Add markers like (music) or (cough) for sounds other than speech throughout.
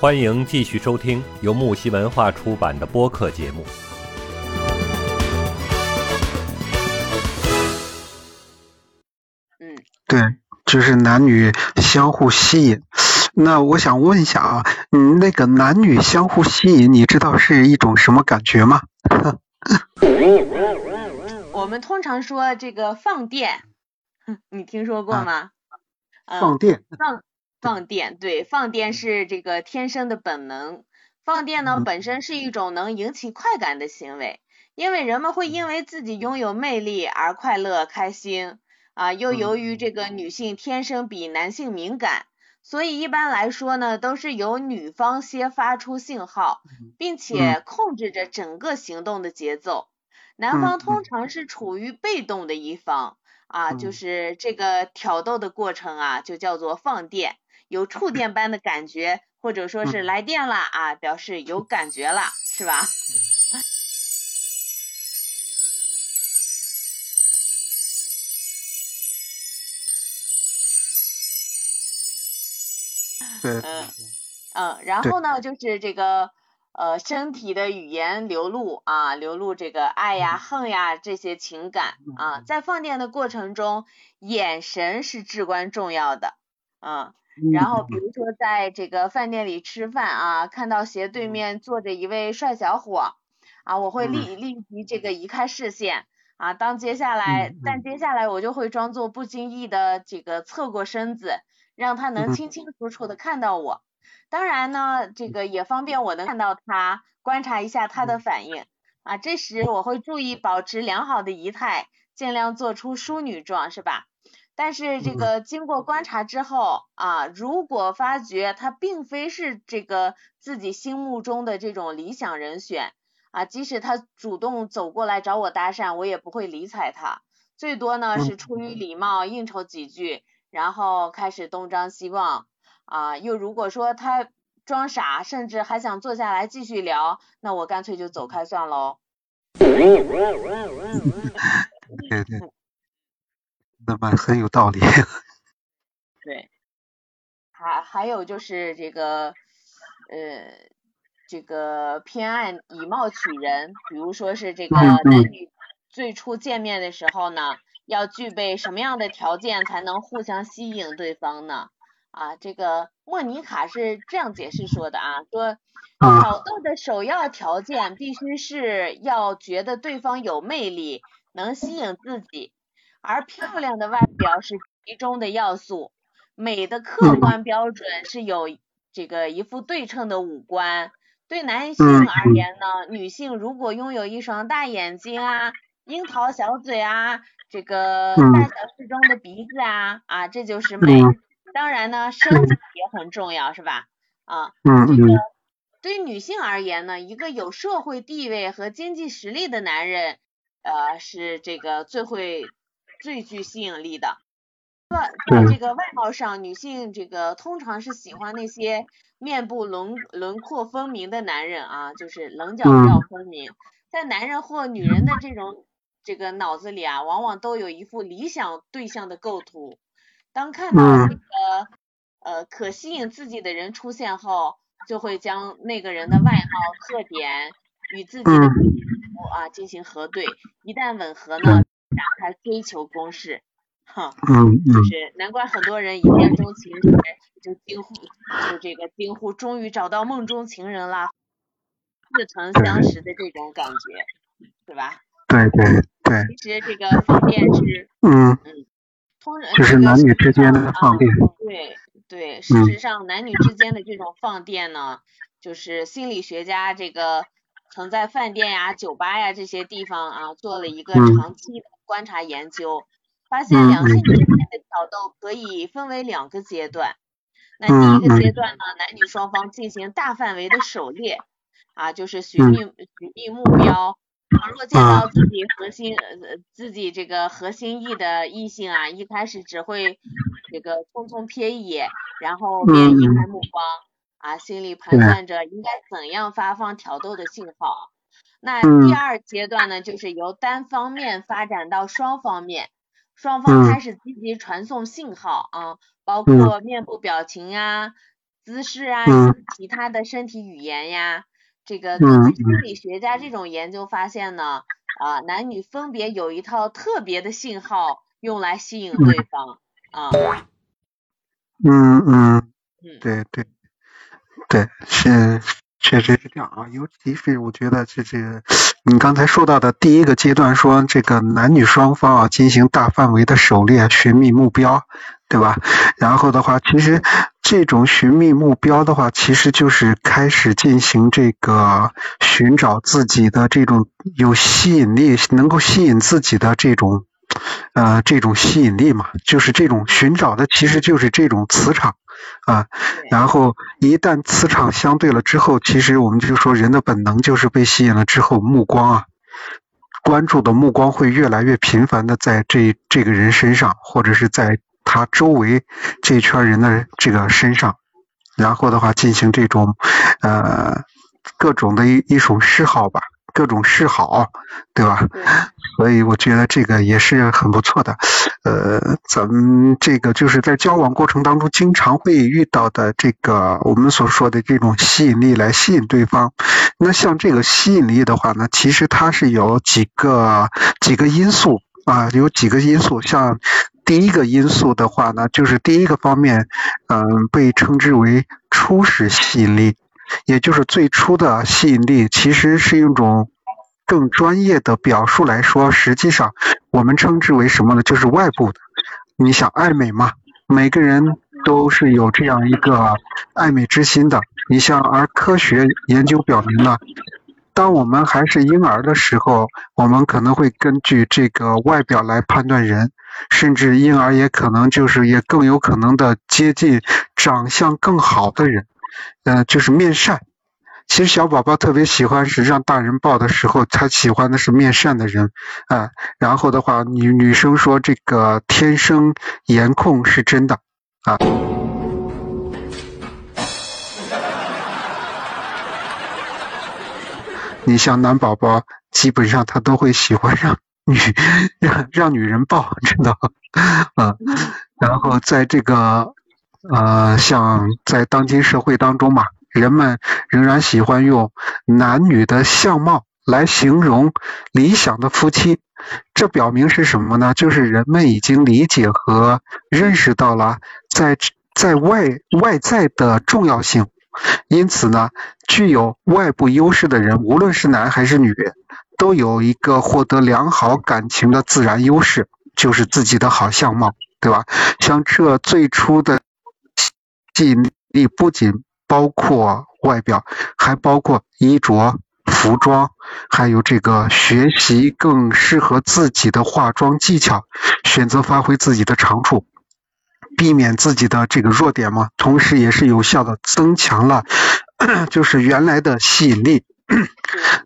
欢迎继续收听由木西文化出版的播客节目。嗯，对，就是男女相互吸引。那我想问一下啊，嗯，那个男女相互吸引，你知道是一种什么感觉吗？我们通常说这个放电，(laughs) 你听说过吗？啊、放电。放放电，对，放电是这个天生的本能。放电呢，本身是一种能引起快感的行为，因为人们会因为自己拥有魅力而快乐开心啊。又由于这个女性天生比男性敏感。所以一般来说呢，都是由女方先发出信号，并且控制着整个行动的节奏。男方通常是处于被动的一方啊，就是这个挑逗的过程啊，就叫做放电，有触 (clears throat) 电般的感觉，或者说是来电了啊，表示有感觉了，是吧？对，(laughs) 嗯嗯，然后呢，就是这个呃身体的语言流露啊，流露这个爱呀、恨呀这些情感啊，在放电的过程中，眼神是至关重要的啊。然后比如说在这个饭店里吃饭啊，看到斜对面坐着一位帅小伙啊，我会立立即这个移开视线啊。当接下来，但接下来我就会装作不经意的这个侧过身子。让他能清清楚楚的看到我，当然呢，这个也方便我能看到他，观察一下他的反应啊。这时我会注意保持良好的仪态，尽量做出淑女状，是吧？但是这个经过观察之后啊，如果发觉他并非是这个自己心目中的这种理想人选啊，即使他主动走过来找我搭讪，我也不会理睬他，最多呢是出于礼貌应酬几句。然后开始东张西望啊，又如果说他装傻，甚至还想坐下来继续聊，那我干脆就走开算喽。对对，那么很有道理。(laughs) 对，还还有就是这个呃，这个偏爱以貌取人，比如说是这个男女最初见面的时候呢。要具备什么样的条件才能互相吸引对方呢？啊，这个莫妮卡是这样解释说的啊，说挑逗的首要条件必须是要觉得对方有魅力，能吸引自己，而漂亮的外表是其中的要素。美的客观标准是有这个一副对称的五官。对男性而言呢，女性如果拥有一双大眼睛啊，樱桃小嘴啊。这个大小适中的鼻子啊啊，这就是美。当然呢，身体也很重要，是吧？啊，这个对于女性而言呢，一个有社会地位和经济实力的男人，呃，是这个最会最具吸引力的。在在这个外貌上，女性这个通常是喜欢那些面部轮轮廓分明的男人啊，就是棱角比较分明。在男人或女人的这种。这个脑子里啊，往往都有一副理想对象的构图。当看到这个呃可吸引自己的人出现后，就会将那个人的外貌特点与自己的图啊进行核对。一旦吻合呢，展开追求公式。哈，就是难怪很多人一见钟情时就惊呼，就这个惊呼，终于找到梦中情人啦，似曾相识的这种感觉，对吧？对对对，其实这个放电是，嗯嗯，通就是男女之间的放电。对对，事实上男女之间的这种放电呢，就是心理学家这个曾在饭店呀、酒吧呀这些地方啊做了一个长期的观察研究，发现两性之间的挑逗可以分为两个阶段。那第一个阶段呢，男女双方进行大范围的狩猎，啊，就是寻觅寻觅目标。倘若见到自己核心呃自己这个核心意的异性啊，一开始只会这个匆匆瞥一眼，然后便移开目光啊，心里盘算着应该怎样发放挑逗的信号。那第二阶段呢，就是由单方面发展到双方面，双方开始积极传送信号啊，包括面部表情啊。姿势啊，嗯其他的身体语言呀。这个根据心理学家这种研究发现呢，啊，男女分别有一套特别的信号用来吸引对方啊。嗯嗯，嗯，对对对，是确实是这样啊。尤其是我觉得这这个你刚才说到的第一个阶段，说这个男女双方啊进行大范围的狩猎，寻觅目标，对吧？然后的话，其实这种寻觅目标的话，其实就是开始进行这个寻找自己的这种有吸引力，能够吸引自己的这种。呃，这种吸引力嘛，就是这种寻找的，其实就是这种磁场啊。然后一旦磁场相对了之后，其实我们就说人的本能就是被吸引了之后，目光啊，关注的目光会越来越频繁的在这这个人身上，或者是在他周围这圈人的这个身上，然后的话进行这种呃各种的一一种嗜好吧，各种嗜好，对吧？对，所以我觉得这个也是很不错的。呃，咱们这个就是在交往过程当中经常会遇到的这个我们所说的这种吸引力来吸引对方。那像这个吸引力的话呢，其实它是有几个几个因素啊，有几个因素。像第一个因素的话呢，就是第一个方面，嗯、被称之为初始吸引力，也就是最初的吸引力，其实是一种更专业的表述来说，实际上我们称之为什么呢？就是外部的。你想爱美嘛，每个人都是有这样一个爱美之心的。你像，而科学研究表明呢，当我们还是婴儿的时候，我们可能会根据这个外表来判断人，甚至婴儿也可能就是也更有可能的接近长相更好的人，呃，就是面善。其实小宝宝特别喜欢是让大人抱的时候，他喜欢的是面善的人，啊、然后的话，女女生说这个天生颜控是真的，啊。你像男宝宝，基本上他都会喜欢让女让让女人抱，知道吗？啊，然后在这个呃，像在当今社会当中嘛，人们仍然喜欢用男女的相貌来形容理想的夫妻，这表明是什么呢？就是人们已经理解和认识到了在在外外在的重要性，因此呢，具有外部优势的人，无论是男还是女，都有一个获得良好感情的自然优势，就是自己的好相貌，对吧？像这最初的吸引力不仅包括外表，还包括衣着、服装，还有这个学习更适合自己的化妆技巧，选择发挥自己的长处。避免自己的这个弱点嘛，同时也是有效的增强了，(coughs) 就是原来的吸引力。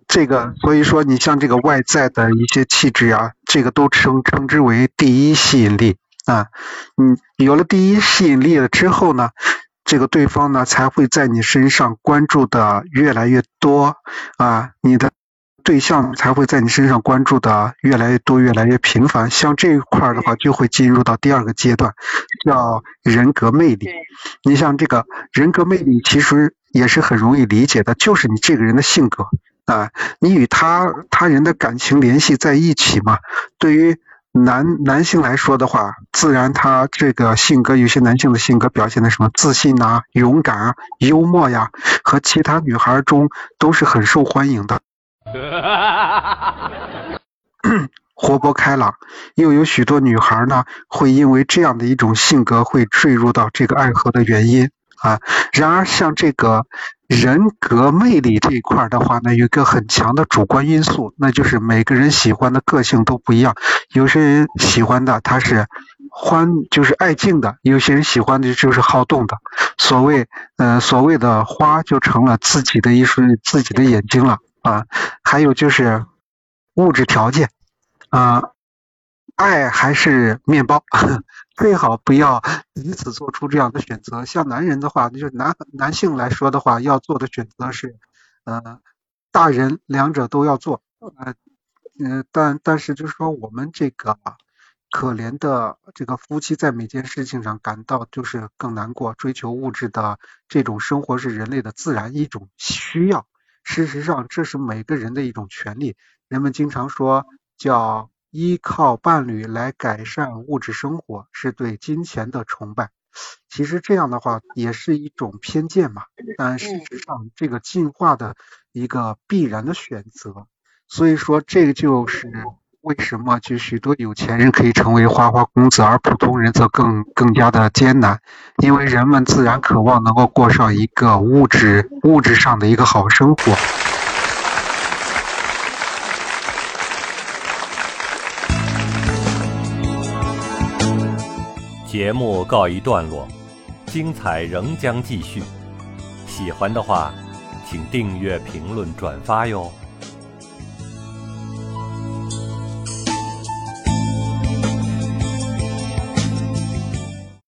这个，所以说你像这个外在的一些气质啊，这个都称称之为第一吸引力啊。嗯，有了第一吸引力了之后呢，这个对方呢才会在你身上关注的越来越多啊，你的对象才会在你身上关注的越来越多、越来越频繁。像这一块儿的话，就会进入到第二个阶段，叫人格魅力。你像这个人格魅力，其实也是很容易理解的，就是你这个人的性格啊，你与他他人的感情联系在一起嘛。对于男男性来说的话，自然他这个性格，有些男性的性格表现的什么自信呐、勇敢啊、幽默呀，和其他女孩中都是很受欢迎的。(laughs) 活泼开朗，又有许多女孩呢会因为这样的一种性格会坠入到这个爱河的原因啊。然而，像这个人格魅力这一块的话呢，有一个很强的主观因素，那就是每个人喜欢的个性都不一样。有些人喜欢的他是欢，就是爱静的；有些人喜欢的就是好动的。所谓呃所谓的花就成了自己的一双自己的眼睛了啊。还有就是物质条件。啊、爱还是面包，(laughs) 最好不要彼此做出这样的选择。像男人的话，就是男男性来说的话，要做的选择是，呃，大人两者都要做。呃，呃，但但是就是说我们这个可怜的这个夫妻在每件事情上感到就是更难过，追求物质的这种生活是人类的自然一种需要。事实上，这是每个人的一种权利。人们经常说叫依靠伴侣来改善物质生活，是对金钱的崇拜。其实这样的话也是一种偏见嘛。但事实上，这个进化的一个必然的选择。所以说，这个就是为什么就许多有钱人可以成为花花公子，而普通人则更更加的艰难。因为人们自然渴望能够过上一个物质物质上的一个好生活。节目告一段落，精彩仍将继续。喜欢的话，请订阅、评论、转发哟。